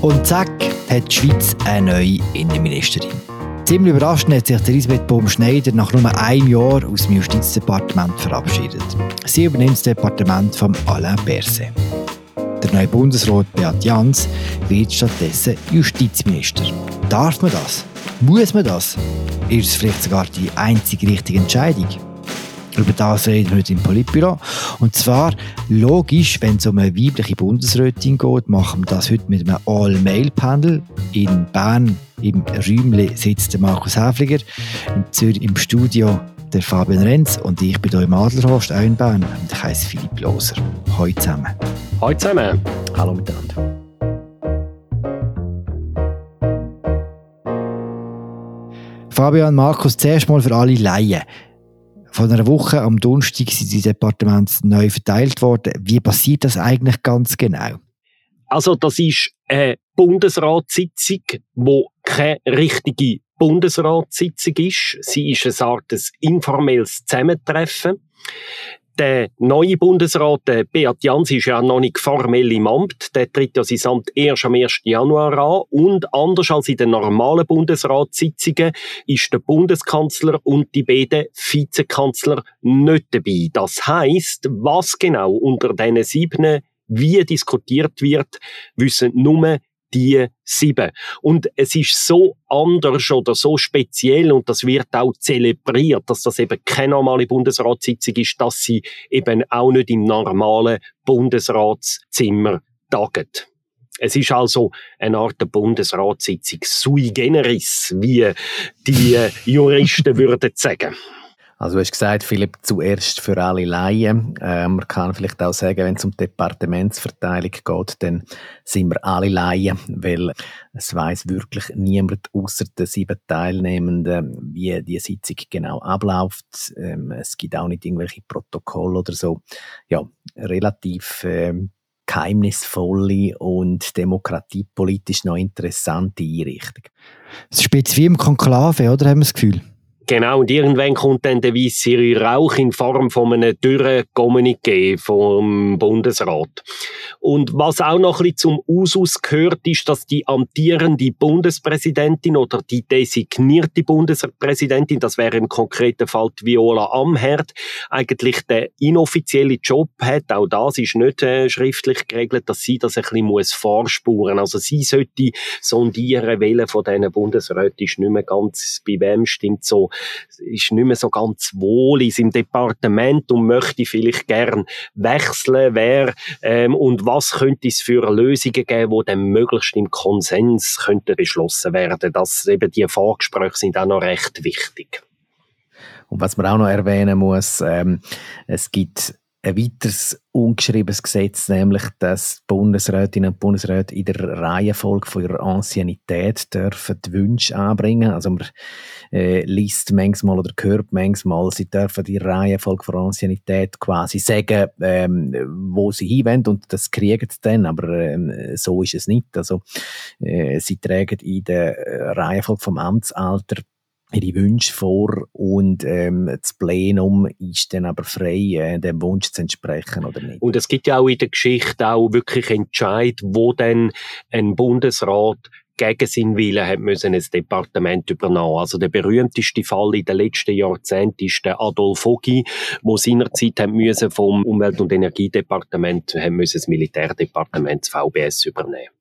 Und zack, hat die Schweiz eine neue Innenministerin. Ziemlich überraschend hat sich Elisabeth Baum-Schneider nach nur einem Jahr aus dem Justizdepartement verabschiedet. Sie übernimmt das Departement von Alain Berset. Der neue Bundesrat Beat Jans wird stattdessen Justizminister. Darf man das? Muss man das? Ist es vielleicht sogar die einzige richtige Entscheidung? Über das reden wir heute im Politbüro. Und zwar, logisch, wenn es um eine weibliche Bundesrätin geht, machen wir das heute mit einem All-Mail-Panel. In Bern im Räumli sitzt der Markus Häfliger, in Zürich im Studio der Fabian Renz und ich bin hier im Adlerhorst, auch in Bern. Und ich heiße Philipp Loser. Hallo zusammen. Hallo zusammen. Hallo miteinander. Fabian, Markus, zuerst mal für alle Laien. Von einer Woche am Donnerstag sind die Departemente neu verteilt worden. Wie passiert das eigentlich ganz genau? Also das ist eine Bundesratssitzung, wo keine richtige Bundesratssitzung ist. Sie ist eine Art des informelles Zusammentreffen. Der neue Bundesrat, der Beat Jans, ist ja noch nicht formell im Amt. Der tritt ja sein Amt erst am 1. Januar an. Und anders als in den normalen Bundesratssitzungen ist der Bundeskanzler und die beiden Vizekanzler nicht dabei. Das heißt, was genau unter diesen sieben wie diskutiert wird, wissen nur die sieben. Und es ist so anders oder so speziell und das wird auch zelebriert, dass das eben keine normale Bundesratssitzung ist, dass sie eben auch nicht im normalen Bundesratszimmer taget. Es ist also eine Art Bundesratssitzung sui generis, wie die Juristen würden sagen. Also du hast gesagt, Philipp, zuerst für alle Laien. Äh, man kann vielleicht auch sagen, wenn es um Departementsverteilung geht, dann sind wir alle Laien, weil es weiß wirklich niemand außer den sieben Teilnehmenden, wie die Sitzung genau abläuft. Ähm, es gibt auch nicht irgendwelche Protokolle oder so. Ja, relativ äh, geheimnisvolle und demokratiepolitisch noch interessante Einrichtung. Es ist wie im Konklave, oder haben wir das Gefühl? Genau, und irgendwann kommt dann der weisse Rauch in Form von einem dürren Kommuniqué vom Bundesrat. Und was auch noch ein bisschen zum Usus gehört, ist, dass die amtierende Bundespräsidentin oder die designierte Bundespräsidentin, das wäre im konkreten Fall Viola Amherd, eigentlich den inoffiziellen Job hat. Auch das ist nicht äh, schriftlich geregelt, dass sie das ein bisschen muss vorspuren. Also sie sollte sondieren, welche von diesen Bundesräten ist nicht mehr ganz, bei wem stimmt so ist nicht mehr so ganz wohl in seinem Departement und möchte vielleicht gern wechseln, wer ähm, und was könnte es für Lösungen geben, die dann möglichst im Konsens könnten beschlossen werden. Das eben die Vorgespräche sind auch noch recht wichtig. Und was man auch noch erwähnen muss, ähm, es gibt ein weiteres ungeschriebenes Gesetz, nämlich dass Bundesrätinnen und Bundesräte in der Reihenfolge von ihrer Anciennität dürfen die Wünsche anbringen. Also man äh, liest manchmal oder hört manchmal, sie dürfen die Reihenfolge von Anciennität quasi sagen, ähm, wo sie hinwollen und das kriegen sie dann, aber ähm, so ist es nicht. Also äh, sie tragen in der Reihenfolge vom Amtsalter ihre Wünsche vor und ähm, das Plenum ist dann aber frei, äh, dem Wunsch zu entsprechen oder nicht. Und es gibt ja auch in der Geschichte auch wirklich Entscheid, wo dann ein Bundesrat gegen seinen Willen hat müssen ein Departement übernehmen. Also der berühmteste Fall in den letzten Jahrzehnten ist der Adolf Ogi, wo seinerzeit haben müssen vom Umwelt- und Energiedepartement haben müssen das Militärdepartement das VBS übernehmen.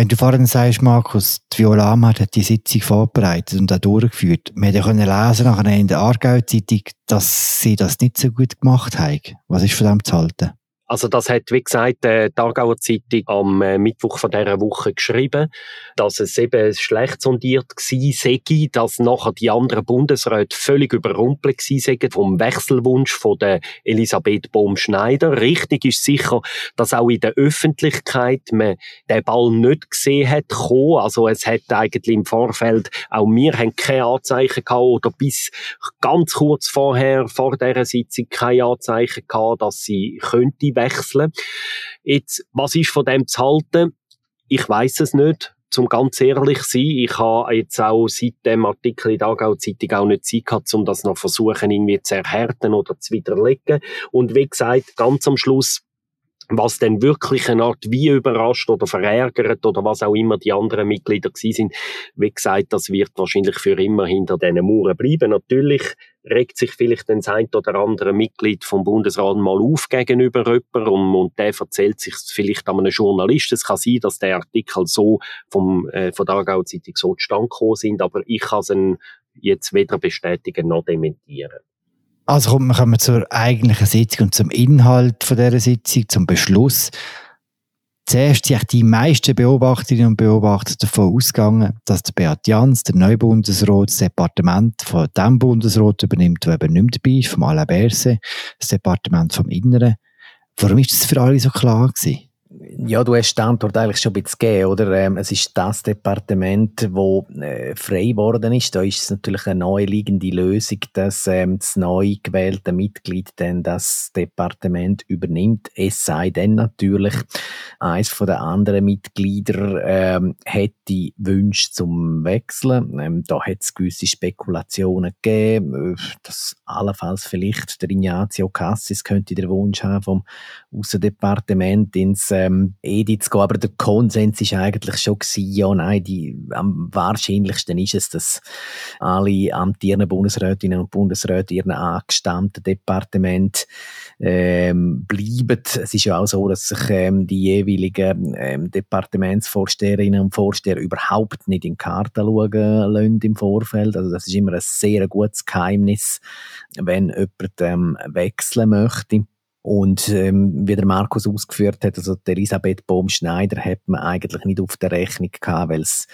Wenn du vorhin sagst, Markus, die Viola Amherd hat die Sitzung vorbereitet und auch durchgeführt. Wir haben ja lesen nachher in der Aargau-Zeitung, dass sie das nicht so gut gemacht haben. Was ist von dem zu halten? Also das hat, wie gesagt, die Aargauer Zeitung am äh, Mittwoch von dieser Woche geschrieben, dass es eben schlecht sondiert gewesen sei, dass nachher die anderen Bundesräte völlig überrumpelt gewesen seien vom Wechselwunsch von der Elisabeth Bohm-Schneider. Richtig ist sicher, dass auch in der Öffentlichkeit man den Ball nicht gesehen hat kommen. Also es hat eigentlich im Vorfeld, auch wir haben keine Anzeichen gehabt oder bis ganz kurz vorher, vor dieser Sitzung, keine Anzeichen gehabt, dass sie könnte wechseln. Jetzt, was ist von dem zu halten? Ich weiß es nicht zum ganz ehrlich sein, ich habe jetzt auch seit dem Artikel in der Aargau Zeitung auch nicht Zeit gehabt, um das noch versuchen irgendwie zu erhärten oder zu widerlegen. Und wie gesagt, ganz am Schluss was denn wirklich eine Art wie überrascht oder verärgert oder was auch immer die anderen Mitglieder gewesen sind. Wie gesagt, das wird wahrscheinlich für immer hinter diesen Mauern bleiben. Natürlich regt sich vielleicht ein ein oder andere Mitglied vom Bundesrat mal auf gegenüber jemandem und, und der erzählt sich vielleicht an einem Journalist. Es kann sein, dass der Artikel so vom, äh, von der Aargau Zeitung so zustande gekommen sind, aber ich kann es jetzt weder bestätigen noch dementieren. Also kommen wir zur eigentlichen Sitzung und zum Inhalt von dieser Sitzung, zum Beschluss. Zuerst sind die meisten Beobachterinnen und Beobachter davon ausgegangen, dass der Beat Jans, der neue Bundesrat, das Departement von dem Bundesrat übernimmt, der eben nicht dabei ist, vom Alain Berset, das Departement vom Inneren. Warum ist das für alle so klar gewesen? Ja, du hast die Antwort eigentlich schon ein bisschen gegeben, oder? Ähm, es ist das Departement, wo äh, frei geworden ist. Da ist es natürlich eine neu liegende Lösung, dass ähm, das neu gewählte Mitglied dann das Departement übernimmt. Es sei denn natürlich, eines von den anderen Mitglieder ähm, hätte Wünsche zum Wechseln. Ähm, da hat es gewisse Spekulationen gegeben, äh, dass allenfalls vielleicht der Ignazio Cassis könnte der Wunsch haben vom Außendepartement ins ähm, EDI zu gehen. Aber der Konsens ist eigentlich schon ja, nein, die, am wahrscheinlichsten ist es, dass alle amtierenden Bundesrätinnen und Bundesräte ihren angestammten Departement ähm, bleiben. Es ist ja auch so, dass sich ähm, die jeweiligen ähm, Departementsvorsteherinnen und Vorsteher überhaupt nicht in die Karte schauen lassen im Vorfeld. Also das ist immer ein sehr gutes Geheimnis, wenn jemand ähm, wechseln möchte. Und ähm, wie der Markus ausgeführt hat, also die Elisabeth Bohm-Schneider hat man eigentlich nicht auf der Rechnung gehabt, weil es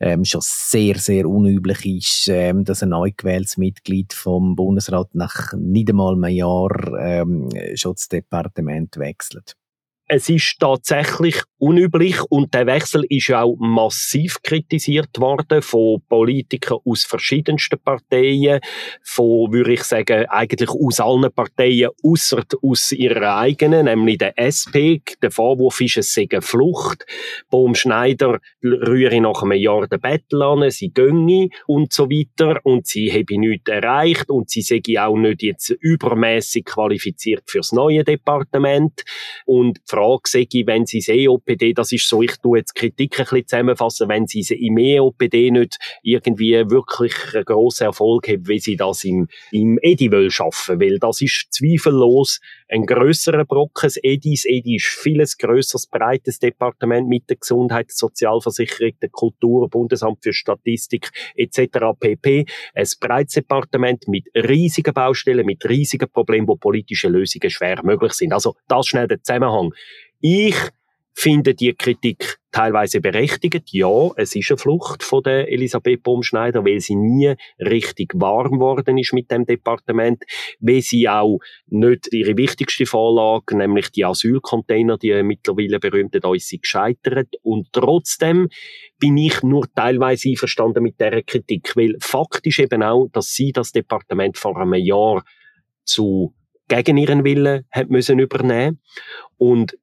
ähm, schon sehr, sehr unüblich ist, ähm, dass ein neu gewähltes Mitglied vom Bundesrat nach nicht einmal einem Jahr ähm, schon das Departement wechselt. Es ist tatsächlich unüblich und der Wechsel ist auch massiv kritisiert worden von Politikern aus verschiedensten Parteien, von, würde ich sagen, eigentlich aus allen Parteien, außer aus ihrer eigenen, nämlich der SP. Der Vorwurf ist, es sei eine Flucht. Bohm Schneider rühre nach einem Jahr den Battle an, sie gönne und so weiter und sie habe nichts erreicht und sie sei auch nicht jetzt übermäßig qualifiziert fürs neue Departement und Frage sei, wenn sie das EOPD, das ist so, ich tue jetzt Kritik ein bisschen zusammenfassen, wenn sie im EOPD nicht irgendwie wirklich einen grossen Erfolg haben, wie sie das im, im EDI wollen schaffen, weil das ist zweifellos ein grösserer Brocken. Das EDI, das EDI ist vieles grösseres, breites Departement mit der Gesundheit, der Sozialversicherung, der Kultur, Bundesamt für Statistik etc. pp. Ein breites Departement mit riesigen Baustellen, mit riesigen Problemen, wo politische Lösungen schwer möglich sind. Also das schnell der Zusammenhang. Ich finde die Kritik teilweise berechtigt. Ja, es ist eine Flucht von der Elisabeth Baumschneider, weil sie nie richtig warm worden ist mit dem Departement, weil sie auch nicht ihre wichtigste Vorlage, nämlich die Asylcontainer, die mittlerweile berühmte, da ist sie gescheitert. Und trotzdem bin ich nur teilweise einverstanden mit der Kritik, weil faktisch eben auch, dass sie das Departement vor einem Jahr zu gegen ihren Willen hat müssen übernehmen und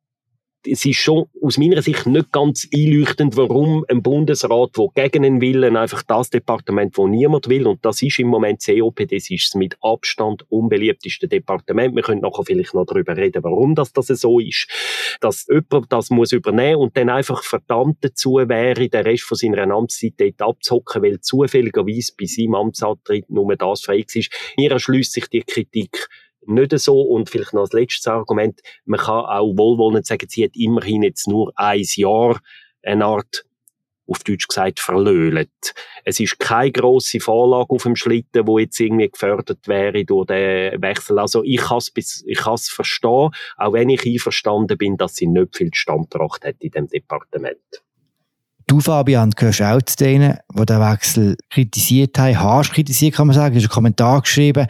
es ist schon aus meiner Sicht nicht ganz einleuchtend, warum ein Bundesrat, der gegen einen Willen einfach das Departement, wo niemand will, und das ist im Moment COP, das ist das mit Abstand unbeliebteste Departement. Wir können nachher vielleicht noch darüber reden, warum das, das so ist, dass jemand das muss übernehmen und dann einfach verdammt dazu wäre, den Rest von seiner Amtszeit dort abzuhocken, weil zufälligerweise bei seinem Amtsantritt nur das frei ist. Mir erschließt sich die Kritik nicht so. Und vielleicht noch als letztes Argument, man kann auch wohlwollend sagen, sie hat immerhin jetzt nur ein Jahr eine Art auf Deutsch gesagt, verlöhlt. Es ist keine grosse Vorlage auf dem Schlitten, wo jetzt irgendwie gefördert wäre durch den Wechsel. Also ich kann es ich verstehen, auch wenn ich einverstanden bin, dass sie nicht viel Standpracht hat in dem Departement. Du, Fabian, gehörst auch zu denen, die den Wechsel kritisiert haben, harsch kritisiert, kann man sagen. Du hast einen Kommentar geschrieben.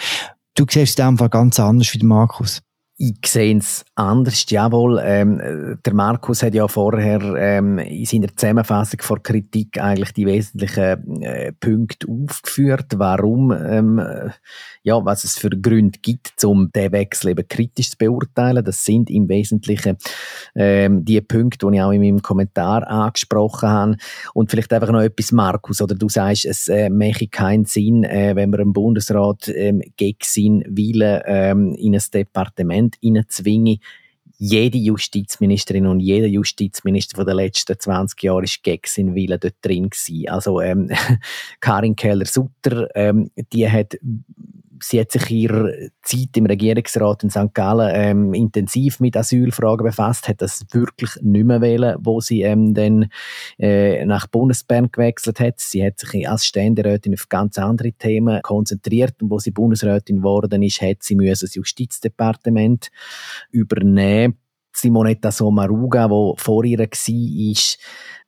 Du siehst es Fall ganz anders wie Markus. Ich sehe es anders, jawohl. Ähm, der Markus hat ja vorher ähm, in seiner Zusammenfassung vor Kritik eigentlich die wesentlichen äh, Punkte aufgeführt, warum, ähm, ja, was es für Gründe gibt, um den Wechsel eben kritisch zu beurteilen. Das sind im Wesentlichen ähm, die Punkte, die ich auch in meinem Kommentar angesprochen habe. Und vielleicht einfach noch etwas, Markus, oder du sagst, es äh, mache keinen Sinn, äh, wenn man einen Bundesrat ähm, gegen seinen Willen ähm, in ein Departement hineinzwingen jede Justizministerin und jeder Justizminister den letzten 20 Jahren ist gegen seinen Willen dort drin gewesen. Also ähm, Karin Keller-Sutter, ähm, die hat sie hat sich ihre Zeit im Regierungsrat in St. Gallen ähm, intensiv mit Asylfragen befasst, hat das wirklich nicht mehr wählen, wo sie ähm, dann äh, nach Bundesbern gewechselt hat. Sie hat sich als Ständerätin auf ganz andere Themen konzentriert und wo sie Bundesrätin geworden ist, hat sie müssen das Justizdepartement übernehmen Simonetta Sommaruga, wo vor ihr war,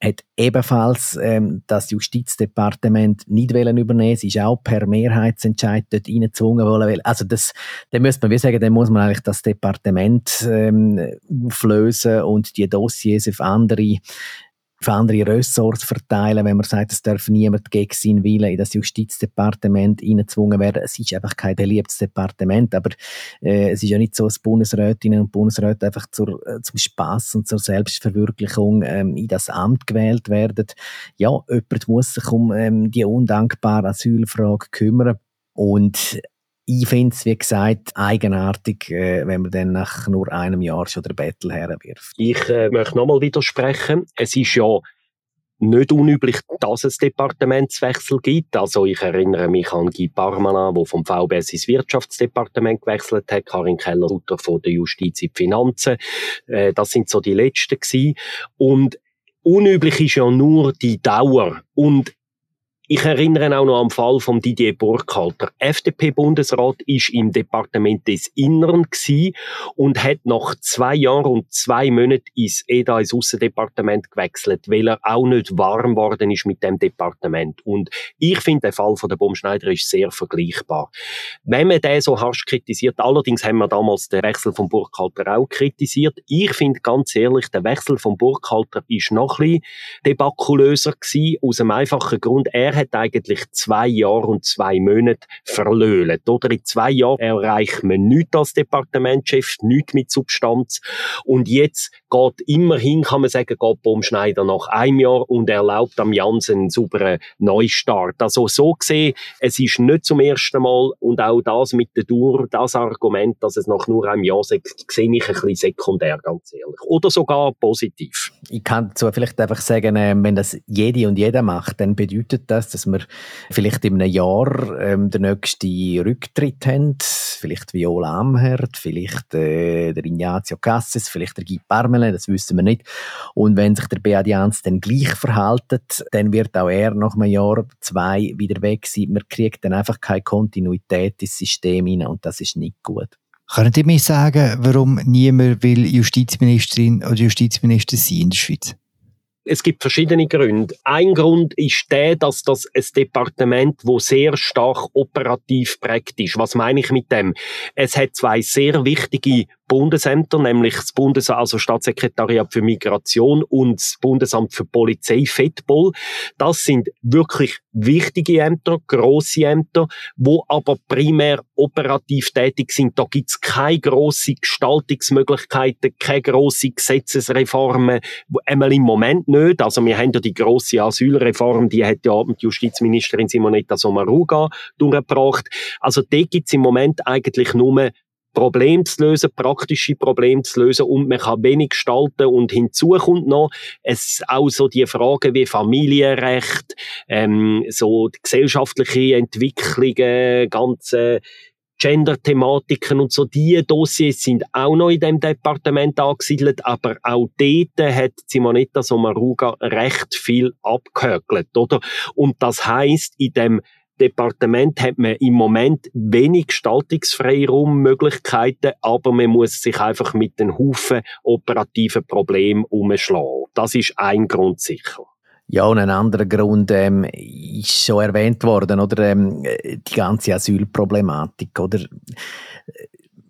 hat ebenfalls ähm, das Justizdepartement nicht übernehmen Sie ist auch per Mehrheitsentscheid dort reingezwungen worden. Also das, dann müsste man wie sagen, dann muss man eigentlich das Departement ähm, auflösen und die Dossiers auf andere auf andere Ressorts verteilen, wenn man sagt, es darf niemand gegen seinen Willen in das Justizdepartement hineingezwungen werden. Es ist einfach kein beliebtes Departement, aber äh, es ist ja nicht so, dass Bundesrätinnen und Bundesräte einfach zur, äh, zum Spaß und zur Selbstverwirklichung ähm, in das Amt gewählt werden. Ja, jemand muss sich um ähm, die undankbare Asylfrage kümmern. Und ich finde es, wie gesagt, eigenartig, äh, wenn man dann nach nur einem Jahr schon der Battle herwirft. Ich äh, möchte nochmal widersprechen. Es ist ja nicht unüblich, dass es Departementswechsel gibt. Also ich erinnere mich an Guy Parmanin, der vom VBS ins Wirtschaftsdepartement gewechselt hat, Karin Keller-Sutter von der Justiz in die Finanzen. Äh, das sind so die letzten gewesen. Und unüblich ist ja nur die Dauer. Und ich erinnere auch noch am Fall von Didier Burkhalter. FDP-Bundesrat ist im Departement des Innern und hat nach zwei Jahren und zwei Monaten ins EDA, ins Aussendepartement gewechselt, weil er auch nicht warm worden ist mit dem Departement. Und ich finde, der Fall von der Baumschneider ist sehr vergleichbar. Wenn man den so harsch kritisiert, allerdings haben wir damals den Wechsel von Burkhalter auch kritisiert. Ich finde ganz ehrlich, der Wechsel von Burkhalter ist noch ein bisschen debakulöser gewesen, aus einem einfachen Grund. Er hat eigentlich zwei Jahre und zwei Monate verlöhlt. Oder in zwei Jahren erreicht man nichts als Departementschef, nichts mit Substanz. Und jetzt geht immerhin, kann man sagen, geht Baumschneider nach einem Jahr und erlaubt am Jansen einen sauberen Neustart. Also so gesehen, es ist nicht zum ersten Mal und auch das mit der Dauer, das Argument, dass es nach nur einem Jahr sagt, sehe ich ein bisschen sekundär, ganz ehrlich. Oder sogar positiv. Ich kann dazu vielleicht einfach sagen, äh, wenn das jede und jeder macht, dann bedeutet das, dass wir vielleicht in einem Jahr ähm, den nächsten Rücktritt haben, vielleicht Viola Amherd, vielleicht äh, der Ignazio Cassis, vielleicht der Guy Parmelin, das wissen wir nicht. Und wenn sich der Beat Jans dann gleich verhaltet, dann wird auch er nach einem Jahr, zwei wieder weg sein. Man kriegt dann einfach keine Kontinuität ins System hinein und das ist nicht gut. Können Sie mir sagen, warum niemand will Justizministerin oder Justizminister sein in der Schweiz? Es gibt verschiedene Gründe. Ein Grund ist der, dass das ein Departement, wo sehr stark operativ prägt ist. Was meine ich mit dem? Es hat zwei sehr wichtige Bundesämter, nämlich das Bundes also Staatssekretariat für Migration und das Bundesamt für Polizei FEDPOL. Das sind wirklich wichtige Ämter, grosse Ämter, wo aber primär operativ tätig sind. Da gibt's keine grosse Gestaltungsmöglichkeiten, keine grosse Gesetzesreformen, einmal im Moment nicht. Also wir haben ja die grosse Asylreform, die hat ja die Justizministerin Simonetta Sommaruga durchgebracht. Also da gibt's im Moment eigentlich nur Problem zu lösen, praktische Probleme zu lösen und man kann wenig gestalten und hinzu kommt noch es auch so die Fragen wie Familienrecht, ähm, so gesellschaftliche Entwicklungen, ganze Gender-Thematiken und so, die Dossiers sind auch noch in dem Departement angesiedelt, aber auch dort hat Simonetta Sommaruga recht viel abgehökelt, oder? Und das heißt, in dem Departement hat man im Moment wenig Gestaltungsfreiraum-Möglichkeiten, aber man muss sich einfach mit den Haufen operativen Problemen umschlagen. Das ist ein Grund sicher. Ja, und ein anderer Grund ähm, ist schon erwähnt worden, oder ähm, die ganze Asylproblematik, oder?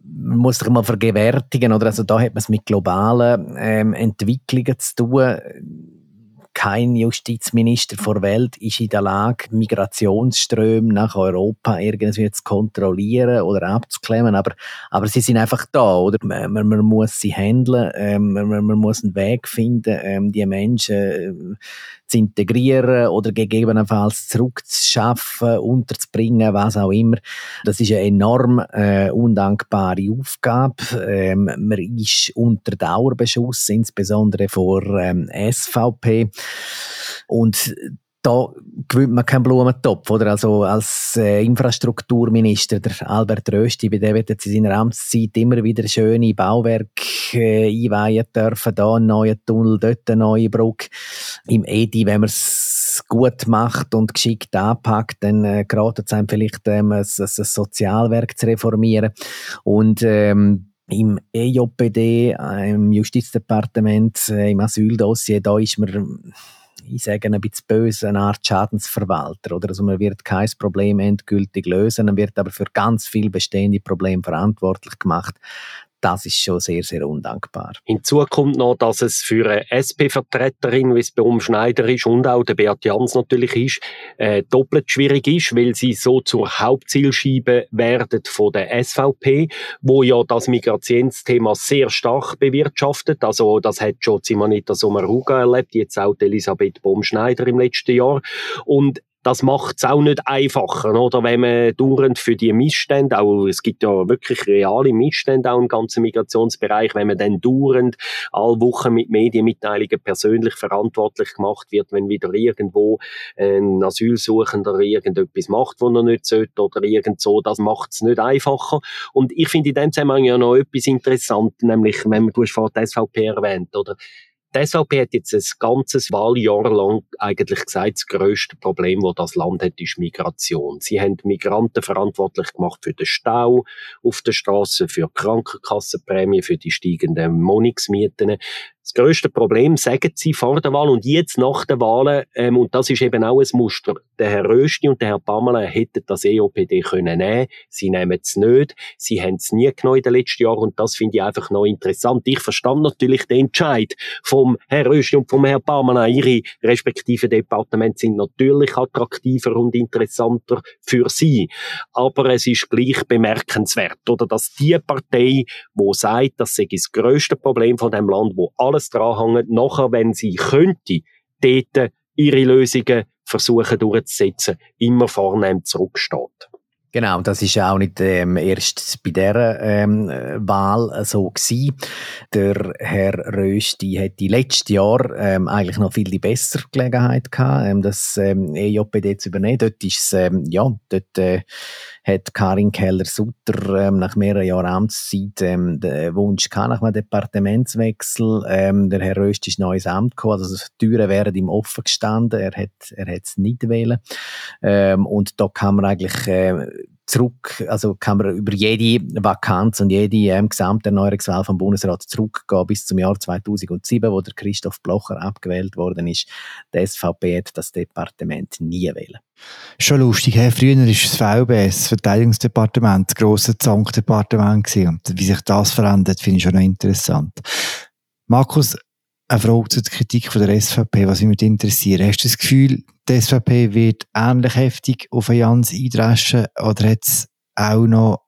Man muss sich mal vergewärtigen, oder? Also da hat man es mit globalen ähm, Entwicklungen zu tun kein Justizminister vor Welt ist in der Lage, Migrationsströme nach Europa irgendwie zu kontrollieren oder abzuklemmen, aber, aber sie sind einfach da, oder? Man, man muss sie handeln, ähm, man, man, muss einen Weg finden, ähm, die Menschen äh, zu integrieren oder gegebenenfalls zurückzuschaffen, unterzubringen, was auch immer. Das ist eine enorm äh, undankbare Aufgabe. Ähm, man ist unter Dauerbeschuss, insbesondere vor ähm, SVP. Und da gewinnt man keinen Blumentopf, oder? Also, als äh, Infrastrukturminister, der Albert Rösti, bei dem wird jetzt in seiner Amtszeit immer wieder schöne Bauwerke äh, einweihen dürfen. Da ein neuer Tunnel, dort eine neue Brücke. Im EDI, wenn man es gut macht und geschickt anpackt, dann äh, geraten es einem vielleicht, ähm, ein, ein Sozialwerk zu reformieren. Und, ähm, im EJPD, äh, im Justizdepartement, äh, im Asyldossier, da ist man ich sage ein bisschen böse, eine Art Schadensverwalter. Oder? Also man wird kein Problem endgültig lösen, man wird aber für ganz viele bestehende Probleme verantwortlich gemacht das ist schon sehr, sehr undankbar. Hinzu kommt noch, dass es für eine SP-Vertreterin, wie es bei Schneider ist und auch der Beat Jans natürlich ist, äh, doppelt schwierig ist, weil sie so zur Hauptzielscheibe werden von der SVP, wo ja das Migrationsthema sehr stark bewirtschaftet. Also das hat schon Simonetta Sommaruga erlebt, jetzt auch Elisabeth Baumschneider im letzten Jahr. Und das macht es auch nicht einfacher, oder? Wenn man dauernd für die Missstände, auch, es gibt ja wirklich reale Missstände auch im ganzen Migrationsbereich, wenn man dann dauernd alle Wochen mit Medienmitteilungen persönlich verantwortlich gemacht wird, wenn wieder irgendwo ein Asylsuchender irgendetwas macht, wo er nicht sollte, oder irgend so, das macht es nicht einfacher. Und ich finde in dem Zusammenhang ja noch etwas interessant, nämlich, wenn man, du hast vorhin die SVP erwähnt, oder? Die SVP hat jetzt ein ganzes Wahljahr lang eigentlich gesagt, das grösste Problem, das das Land hat, ist Migration. Sie haben Migranten verantwortlich gemacht für den Stau auf der Straße, für Krankenkassenprämien, für die steigenden Wohnungsmieten. Das grösste Problem, sagen sie vor der Wahl und jetzt nach der Wahl, ähm, und das ist eben auch ein Muster, der Herr Rösti und der Herr Pamela hätten das EOPD können nehmen. Sie nehmen es nicht. Sie haben es nie genommen in den letzten Jahren und das finde ich einfach noch interessant. Ich verstand natürlich den Entscheid vom Herr Rösti und vom Herr Pamela. Ihre respektiven Departemente sind natürlich attraktiver und interessanter für sie. Aber es ist gleich bemerkenswert, oder, dass die Partei, wo sagt, das sei das grösste Problem von dem Land, wo alles dranhängt, nachher, wenn sie könnte, dort ihre Lösungen versuchen durchzusetzen, immer vornehm zurücksteht. Genau, das ist auch nicht ähm, erst bei dieser ähm, Wahl so gewesen. Der Herr Rösti hätte letztes Jahr ähm, eigentlich noch viel besser Gelegenheit gehabt, ähm, das ähm, EJPD zu übernehmen. Dort ist es, ähm, ja, dort äh, hat Karin Keller-Sutter ähm, nach mehreren Jahren Amtszeit ähm, den Wunsch gehabt nach einem Departementswechsel. Ähm, der Herr Röst ist neues Amt gekommen, also die Türen wären ihm offen gestanden. Er hat er hat es nicht wählen. Ähm, und da kann man eigentlich äh, zurück, also kann man über jede Vakanz und jede ähm, Gesamterneuerungswahl vom Bundesrat zurückgehen bis zum Jahr 2007, wo der Christoph Blocher abgewählt worden ist. Die SVP hat das Departement nie wählen. Schon lustig, hey, früher war das VBS, das Verteidigungsdepartement, das grosse Zankdepartement und wie sich das verändert, finde ich schon noch interessant. Markus, eine Frage zur Kritik von der SVP, was mich interessiert. Hast du das Gefühl, die SVP wird ähnlich heftig auf Jans eindreschen oder hat es auch noch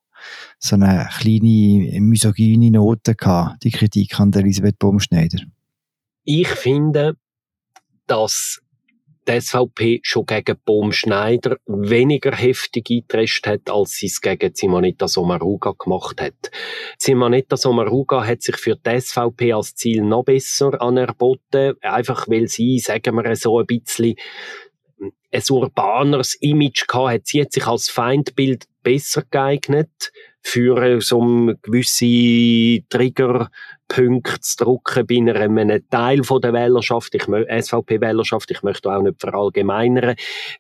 so eine kleine misogyne Note gehabt, die Kritik an Elisabeth Baumschneider? Ich finde, dass die SVP schon gegen Bohm Schneider weniger heftig eingeprescht hat, als sie es gegen Simonetta Sommaruga gemacht hat. Simonetta Sommaruga hat sich für die SVP als Ziel noch besser anerboten, einfach weil sie, sagen wir so ein bisschen, ein urbaneres Image gehabt hat. Sie hat sich als Feindbild besser geeignet für so eine gewisse Trigger Punkte zu drucken bei einem Teil von der Wählerschaft, ich SVP-Wählerschaft, ich möchte auch nicht verallgemeinern,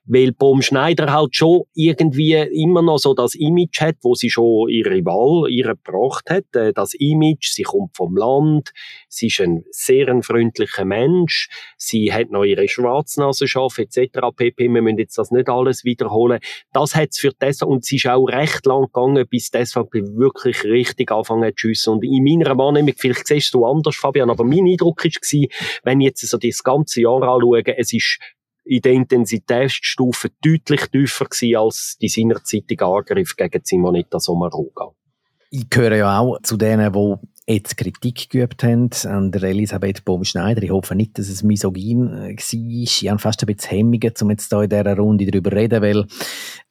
weil Baum Schneider halt schon irgendwie immer noch so das Image hat, wo sie schon ihre Wahl ihre gebracht hat, äh, das Image, sie kommt vom Land, sie ist ein sehr ein freundlicher Mensch, sie hat noch ihre Schwarznasenschaft etc. pp. Wir müssen jetzt das nicht alles wiederholen. Das hat es für das und sie ist auch recht lang gegangen, bis die SVP wirklich richtig angefangen hat zu schiessen. Und in meiner Wahrnehmung, vielleicht siehst du anders, Fabian, aber mein Eindruck war, wenn ich jetzt so das ganze Jahr anschaue, es ist in der Intensitätsstufe deutlich tiefer gewesen als die seinerzeitige Angriff gegen Simonetta Sommaruga. Ich gehöre ja auch zu denen, die jetzt Kritik geübt haben an der Elisabeth Baum-Schneider. Ich hoffe nicht, dass es misogyn äh, war. Ich habe fast ein bisschen Hemmungen, um jetzt hier in dieser Runde darüber zu reden, weil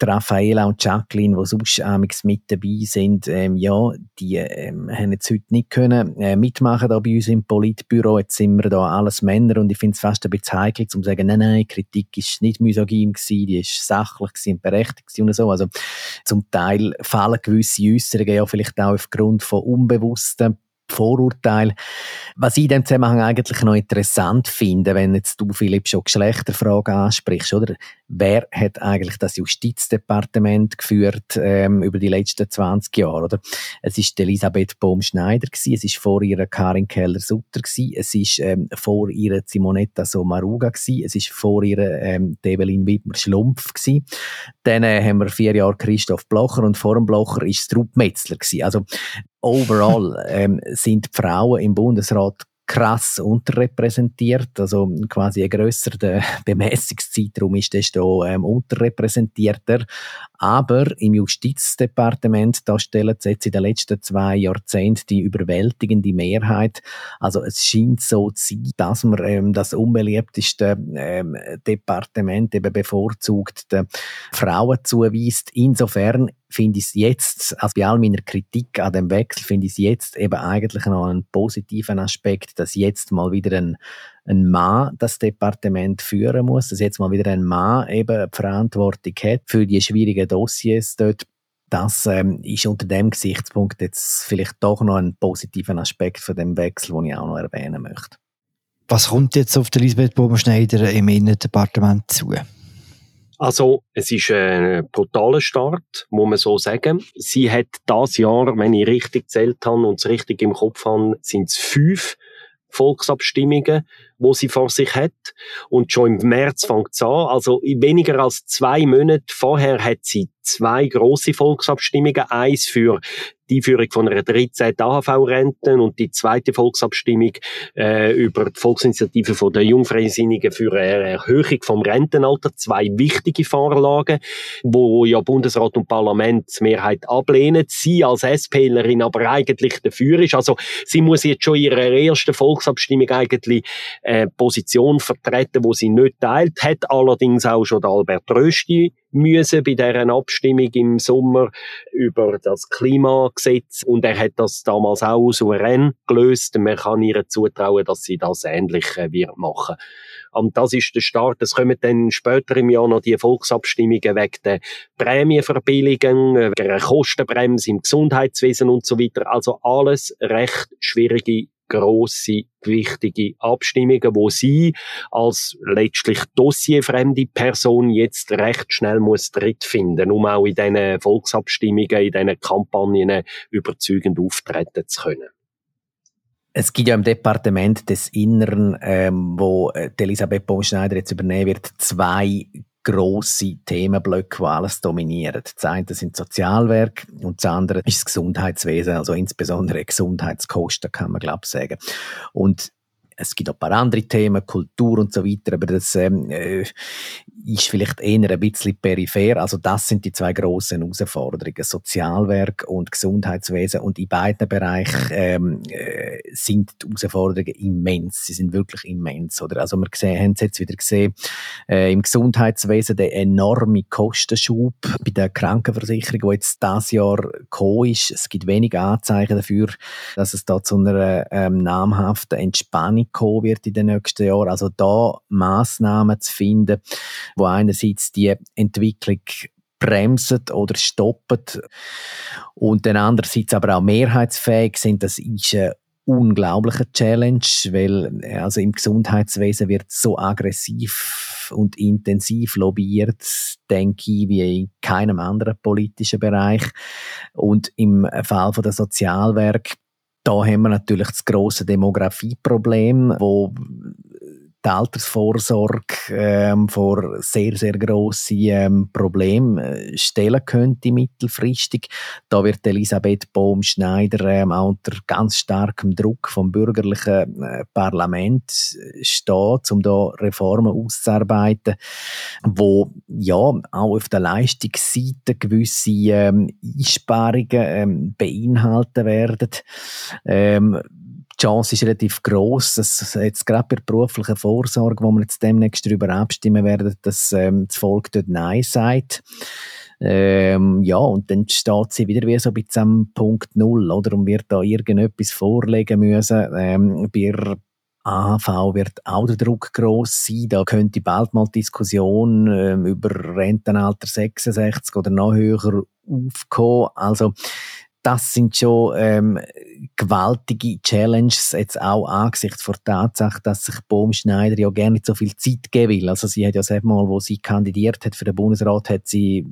die Raffaela und Jacqueline, die sonst amigs mit dabei sind, ähm, ja, die ähm, haben jetzt heute nicht können äh, mitmachen da bei uns im Politbüro. Jetzt sind wir da alles Männer und ich finde es fast ein bisschen heikel, um zu sagen, nein, nein, Kritik ist nicht misogyn gewesen, die ist sachlich und berechtigt und so. Also zum Teil fallen gewisse Äußerungen ja vielleicht auch aufgrund von unbewussten Vorurteil. Was ich in diesem Zusammenhang eigentlich noch interessant finde, wenn jetzt du, Philipp, schon Geschlechterfragen ansprichst, oder? Wer hat eigentlich das Justizdepartement geführt ähm, über die letzten 20 Jahre, oder? Es ist Elisabeth Bohm-Schneider es ist vor ihr Karin Keller-Sutter es ist ähm, vor ihr Simonetta Sommaruga es ist vor ihr ähm, Develin Wittmer-Schlumpf Dann äh, haben wir vier Jahre Christoph Blocher und vor dem Blocher ist Strupp Metzler Also overall ähm, sind die Frauen im Bundesrat krass unterrepräsentiert, also quasi ein grösserer Bemessungszeitraum ist desto ähm, unterrepräsentierter. Aber im Justizdepartement, da stellen sie jetzt in den letzten zwei Jahrzehnten die überwältigende Mehrheit. Also es scheint so zu sein, dass man ähm, das unbeliebteste ähm, Departement eben bevorzugt den Frauen zuweist. Insofern finde ich es jetzt, also bei all meiner Kritik an dem Wechsel, finde ich es jetzt eben eigentlich noch einen positiven Aspekt, dass jetzt mal wieder ein, ein Mann das Departement führen muss, dass jetzt mal wieder ein Mann eben die Verantwortung hat für die schwierigen Dossiers dort. Das ähm, ist unter dem Gesichtspunkt jetzt vielleicht doch noch ein positiver Aspekt von dem Wechsel, den ich auch noch erwähnen möchte. Was kommt jetzt auf der Elisabeth Bobenschneider im Innendepartement zu? Also, es ist ein brutaler Start, muss man so sagen. Sie hat das Jahr, wenn ich richtig gezählt habe und es richtig im Kopf habe, sind es fünf Volksabstimmungen, wo sie vor sich hat. Und schon im März fängt es an. Also weniger als zwei Monate vorher hat sie zwei große Volksabstimmungen. Eins für die Einführung von einer 13 AHV-Renten und die zweite Volksabstimmung äh, über die Volksinitiative von der Jungfreisinnigen für eine Erhöhung vom Rentenalter. Zwei wichtige Vorlagen, wo ja Bundesrat und Parlament Mehrheit ablehnen. Sie als SPlerin aber eigentlich dafür ist. Also sie muss jetzt schon ihre erste Volksabstimmung eigentlich äh, Position vertreten, wo sie nicht teilt, hat allerdings auch schon Albert Rösti müssen bei deren Abstimmung im Sommer über das Klimagesetz und er hat das damals auch souverän gelöst. Man kann ihr zutrauen, dass sie das ähnlich äh, wird machen. Und das ist der Start. Es kommen dann später im Jahr noch die Volksabstimmungen wegen der Prämienverbilligung, wegen der Kostenbremse im Gesundheitswesen und so weiter. Also alles recht schwierige grosse, wichtige Abstimmungen, wo sie als letztlich dossierfremde Person jetzt recht schnell muss Tritt finden, um auch in diesen Volksabstimmungen, in diesen Kampagnen überzeugend auftreten zu können. Es gibt ja im Departement des Inneren, ähm, wo äh, Elisabeth Baumschneider jetzt übernehmen wird, zwei grosse Themenblöcke, die alles dominieren. Das eine sind Sozialwerk und das andere ist das Gesundheitswesen, also insbesondere Gesundheitskosten, kann man glaube ich sagen. Und es gibt auch ein paar andere Themen, Kultur und so weiter, aber das ähm, äh, ist vielleicht eher ein bisschen peripher. Also das sind die zwei grossen Herausforderungen, Sozialwerk und Gesundheitswesen. Und in beiden Bereichen ähm, äh, sind die Herausforderungen immens. Sie sind wirklich immens. Oder? Also wir sehen, haben es jetzt wieder gesehen, äh, im Gesundheitswesen der enorme Kostenschub bei der Krankenversicherung, die jetzt dieses Jahr gekommen ist. Es gibt wenige Anzeichen dafür, dass es da zu einer ähm, namhaften Entspannung Kommen wird in den nächsten Jahren. Also da Massnahmen zu finden, wo einerseits die Entwicklung bremsen oder stoppen und dann andererseits aber auch mehrheitsfähig sind, das ist eine unglaubliche Challenge, weil also im Gesundheitswesen wird so aggressiv und intensiv lobbyiert, denke ich, wie in keinem anderen politischen Bereich. Und im Fall von der Sozialwerk da haben wir natürlich das große Demografieproblem, wo die Altersvorsorge ähm, vor sehr, sehr grosse ähm, Probleme äh, stellen könnte mittelfristig. Da wird Elisabeth Bohm-Schneider ähm, auch unter ganz starkem Druck vom bürgerlichen äh, Parlament stehen, um da Reformen auszuarbeiten, wo ja auch auf der Leistungsseite gewisse ähm, Einsparungen ähm, beinhalten werden. Ähm, die Chance ist relativ groß, dass jetzt gerade bei der beruflichen Vorsorge, wo wir jetzt demnächst darüber abstimmen werden, dass ähm, das Volk dort Nein sagt. Ähm, ja, und dann steht sie wieder wie so bisschen am Punkt Null, oder? Und wird da irgendetwas vorlegen müssen. Ähm, bei AHV wird auch der Druck gross sein. Da könnte bald mal Diskussion ähm, über Rentenalter 66 oder noch höher aufkommen. Also, das sind schon ähm, gewaltige Challenges, jetzt auch angesichts der Tatsache, dass sich Bohm-Schneider ja gerne nicht so viel Zeit geben will. Also sie hat ja selbst mal, wo sie kandidiert hat für den Bundesrat, hat sie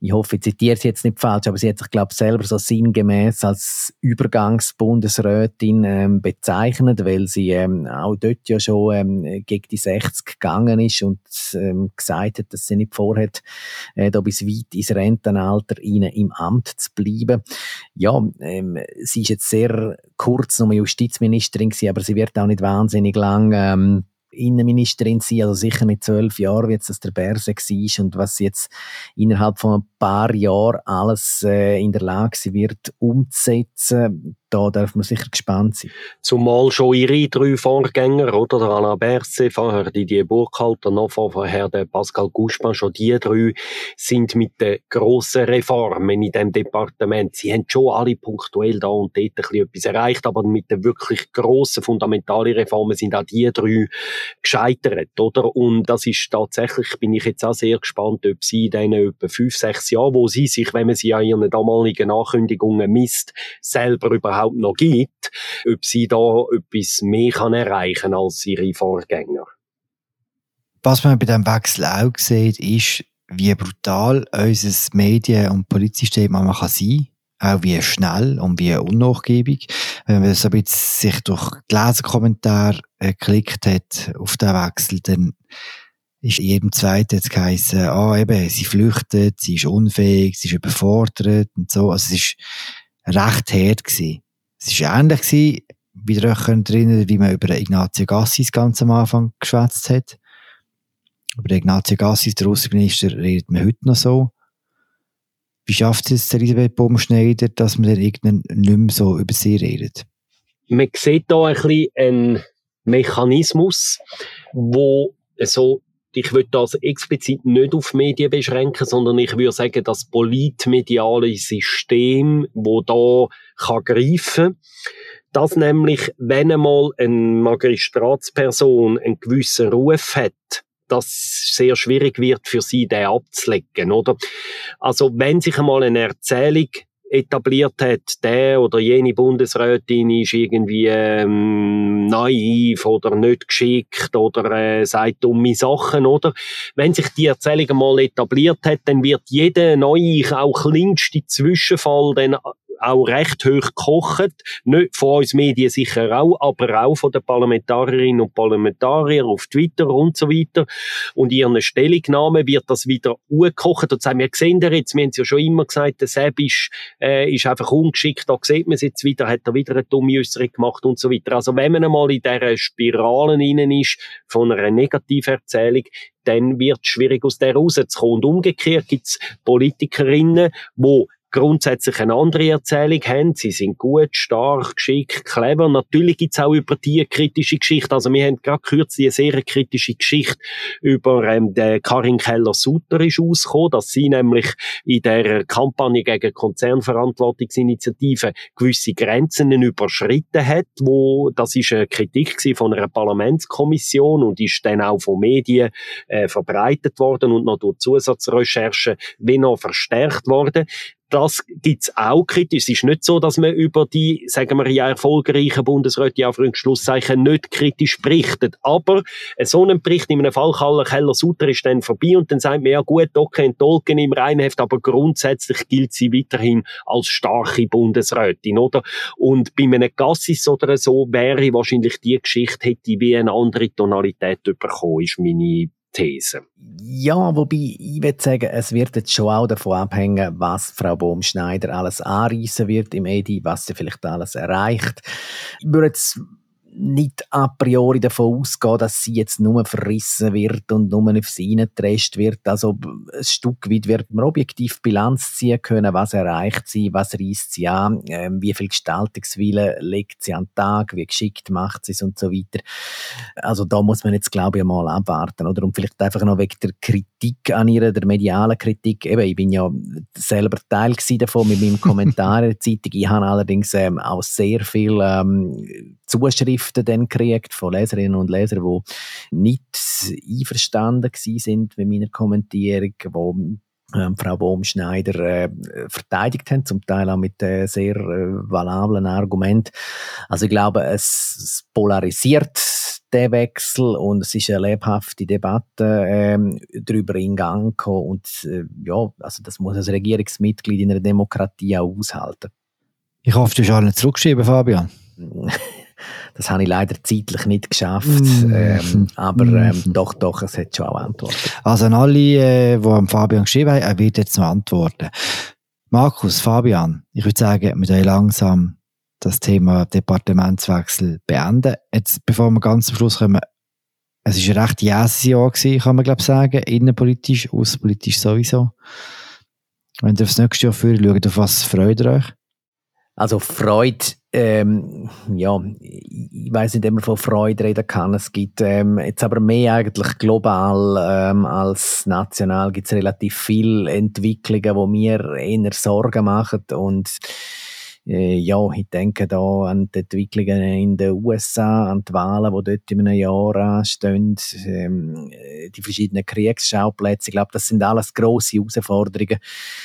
ich hoffe, ich zitiere es jetzt nicht falsch, aber sie hat sich, glaube ich, selber so sinngemäß als Übergangsbundesrätin ähm, bezeichnet, weil sie ähm, auch dort ja schon ähm, gegen die 60 gegangen ist und ähm, gesagt hat, dass sie nicht vorhat, äh, da bis weit ins Rentenalter ihnen im Amt zu bleiben. Ja, ähm, sie ist jetzt sehr kurz noch Justizministerin gewesen, aber sie wird auch nicht wahnsinnig lang ähm, Innenministerin sein, also sicher nicht zwölf Jahre, wie jetzt das der Berse war und was jetzt innerhalb von ein paar Jahren alles äh, in der Lage sein wird umzusetzen, da darf man sicher gespannt sein. Zumal schon ihre drei Vorgänger, oder? Der Alain Berset, vorher Didier Burkhalter, noch vorher der Pascal Gouspin, schon die drei sind mit den grossen Reformen in diesem Departement. Sie haben schon alle punktuell da und dort etwas erreicht, aber mit den wirklich grossen, fundamentalen Reformen sind auch die drei gescheitert, oder? Und das ist tatsächlich, bin ich jetzt auch sehr gespannt, ob sie in diesen etwa fünf, sechs Jahren, wo sie sich, wenn man sie an ihren damaligen Ankündigungen misst, selber überhaupt überhaupt noch gibt, ob sie da etwas mehr kann erreichen als ihre Vorgänger. Was man bei diesem Wechsel auch sieht, ist, wie brutal unser Medien- und Polizsystem manchmal kann sein auch wie schnell und wie unnachgiebig. Wenn man so ein bisschen sich durch die Leserkommentare äh, geklickt hat auf den Wechsel, dann ist jedem Zweiten jetzt geheißen, ah, eben, sie flüchtet, sie ist unfähig, sie ist überfordert und so. Also es ist recht hart gewesen. Es war ähnlich, gewesen, wie ihr euch erinnern wie man über Ignazio Gassis ganz am Anfang geschwätzt hat. Über Ignazio Gassis, der Außenminister, redet man heute noch so. Wie schafft es der Elisabeth Baumschneider, dass man dann irgendwann nicht mehr so über sie redet? Man sieht hier ein bisschen einen Mechanismus, wo so ich würde das explizit nicht auf Medien beschränken, sondern ich würde sagen, das politmediale System, wo da kann greifen, dass nämlich, wenn einmal eine Magistratsperson einen gewissen Ruf hat, das sehr schwierig wird für sie, den abzulegen, oder? Also, wenn sich einmal eine Erzählung etabliert hat, der oder jene Bundesrätin ist irgendwie ähm, naiv oder nicht geschickt oder äh, sagt dumme Sachen, oder? Wenn sich die Erzählung mal etabliert hat, dann wird jeder neue, auch kleinste Zwischenfall dann auch recht hoch gekocht. Nicht von uns Medien sicher auch, aber auch von den Parlamentarierinnen und Parlamentariern auf Twitter und so weiter. Und ihren Stellungnahmen wird das wieder gekocht. Und wir, sehen wir jetzt, wir haben es ja schon immer gesagt, der Seb ist, äh, ist einfach ungeschickt, da sieht man es jetzt wieder, hat er wieder eine dumme Äußerung gemacht und so weiter. Also wenn man einmal in dieser Spirale innen ist, von einer Negativerzählung, dann wird es schwierig, aus der rauszukommen. Und umgekehrt gibt es Politikerinnen, die grundsätzlich eine andere Erzählung haben. Sie sind gut, stark, geschickt, clever. Natürlich gibt's auch über die kritische Geschichte. Also wir haben gerade kürzlich eine sehr kritische Geschichte über ähm, den Karin Keller-Sutter ist ausgekommen, dass sie nämlich in der Kampagne gegen Konzernverantwortungsinitiative gewisse Grenzen überschritten hat, wo das ist eine Kritik von einer Parlamentskommission und ist dann auch von Medien äh, verbreitet worden und noch durch Zusatzrecherchen wie noch verstärkt worden das gibt's auch kritisch. Es ist nicht so, dass man über die, sagen wir ja, erfolgreichen Bundesräte, auf Schlusszeichen, nicht kritisch berichtet. Aber so ein Bericht in einem Fall Kaller Keller Sutter ist dann vorbei und dann sagt man, ja gut, Docke und Tolkien im Reinheft, aber grundsätzlich gilt sie weiterhin als starke Bundesrätin, oder? Und bei einem Gassis oder so wäre wahrscheinlich die Geschichte, hätte wie eine andere Tonalität bekommen, ist meine These. Ja, wobei ich würde sagen, es wird jetzt schon auch davon abhängen, was Frau Bohm-Schneider alles anreißen wird im EDI, was sie vielleicht alles erreicht. Ich würde jetzt nicht a priori davon ausgehen, dass sie jetzt nur verrissen wird und nur auf sie reingetrescht wird. Also ein Stück weit wird man objektiv Bilanz ziehen können, was erreicht sie, was reißt sie an, äh, wie viel Gestaltungswille legt sie an den Tag, wie geschickt macht sie es und so weiter. Also da muss man jetzt glaube ich mal abwarten. Oder? Und vielleicht einfach noch wegen der Kritik an ihr, der medialen Kritik. Eben, ich bin ja selber Teil davon mit meinem Kommentar in der Zeitung. Ich habe allerdings ähm, auch sehr viel ähm, Zuschriften dann gekriegt von Leserinnen und Lesern, die nicht einverstanden sind mit meiner Kommentierung, wo ähm, Frau Bohm-Schneider äh, verteidigt haben, zum Teil auch mit äh, sehr äh, valablen Argumenten. Also ich glaube, es, es polarisiert der Wechsel und es ist eine lebhafte Debatte ähm, darüber in Gang gekommen und äh, ja, also das muss ein Regierungsmitglied in einer Demokratie auch aushalten. Ich hoffe, du hast alle zurückgeschrieben, Fabian. Das habe ich leider zeitlich nicht geschafft. Mm. Ähm, aber ähm, mm. doch, doch, es hat schon auch Antworten. Also an alle, äh, die am Fabian geschrieben haben, er wird jetzt noch antworten. Markus, Fabian, ich würde sagen, wir wollen langsam das Thema Departementswechsel beenden. Jetzt, bevor wir ganz zum Schluss kommen, es war ein recht jähes Jahr gewesen, kann man glaube sagen, innenpolitisch, außenpolitisch sowieso. Wenn ihr aufs nächste Jahr führt, schaut auf was freut ihr euch? Also Freude, ähm, ja, ich weiß nicht, ob man von Freude reden kann. Es gibt ähm, jetzt aber mehr eigentlich global ähm, als national gibt es relativ viele Entwicklungen, wo mir eher Sorgen machen und äh, ja, ich denke da an die Entwicklungen in den USA, an die Wahlen, die dort in einem Jahr anstehen, ähm, die verschiedenen Kriegsschauplätze. Ich glaube, das sind alles grosse Herausforderungen.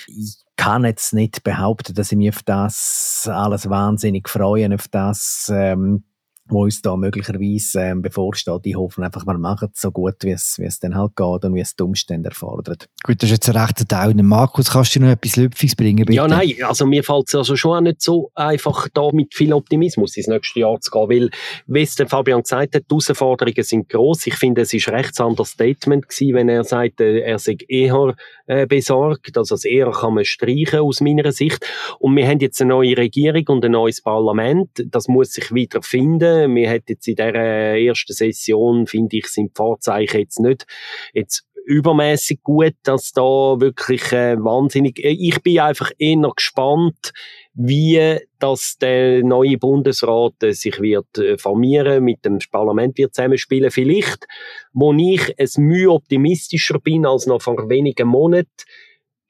Ich kann jetzt nicht behaupten, dass ich mich auf das alles wahnsinnig freue, auf das ähm, wo uns da möglicherweise ähm, bevorsteht. Ich hoffe einfach, wir machen es so gut, wie es, wie es dann halt geht und wie es die Umstände erfordern. Gut, das ist jetzt ein rechter Teil. Markus, kannst du noch etwas Lüpfiges bringen, bitte? Ja, nein, also mir fällt es also schon auch nicht so einfach, da mit viel Optimismus ins nächste Jahr zu gehen, weil, wie es der Fabian gesagt hat, die Herausforderungen sind gross. Ich finde, es ist ein recht Statement gewesen, wenn er sagt, äh, er sei eher äh, besorgt. Also das eher kann man streichen aus meiner Sicht. Und wir haben jetzt eine neue Regierung und ein neues Parlament. Das muss sich wieder finden wir haben jetzt in dieser ersten Session, finde ich, sind die Vorzeichen jetzt nicht jetzt übermäßig gut, dass da wirklich äh, wahnsinnig. Äh, ich bin einfach eher gespannt, wie dass der neue Bundesrat äh, sich wird äh, formieren, mit dem Parlament wird zusammenspielen. Vielleicht, wo ich es Mühe optimistischer bin als noch vor wenigen Monaten,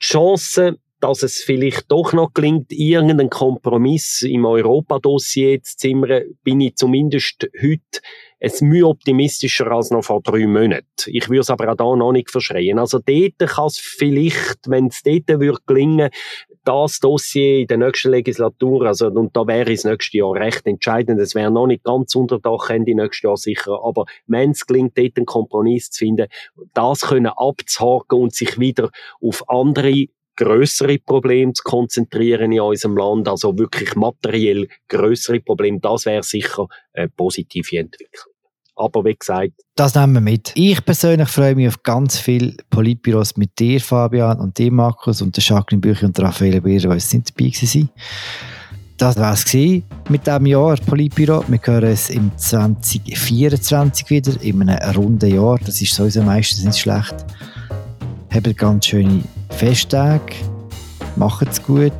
die Chance, dass es vielleicht doch noch gelingt, irgendeinen Kompromiss im Europadossier zu zimmern, bin ich zumindest heute es Mühe optimistischer als noch vor drei Monaten. Ich würde es aber auch da noch nicht verschreien. Also dort kann es vielleicht, wenn es dort würde gelingen, das Dossier in der nächsten Legislatur, also, und da wäre es nächstes Jahr recht entscheidend. Es wäre noch nicht ganz unter Dach Ende nächstes Jahr sicher, aber wenn es gelingt, dort einen Kompromiss zu finden, das können abzuhaken und sich wieder auf andere größere Probleme zu konzentrieren in unserem Land, also wirklich materiell größere Probleme, das wäre sicher eine positive Entwicklung. Aber wie gesagt. Das nehmen wir mit. Ich persönlich freue mich auf ganz viele Politbüros mit dir, Fabian, und dir, Markus, und der Jacqueline Bücher und Raphael Beer, die sind dabei gewesen. Das war es mit diesem Jahr Politbüro. Wir hören es im 2024 wieder, in einem runden Jahr. Das ist sowieso meistens nicht schlecht. Habt ganz schöne Festtage. Macht's gut.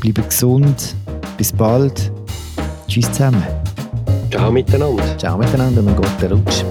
Bleibt gesund. Bis bald. Tschüss zusammen. Ciao miteinander. Ciao miteinander und einen guten Rutsch.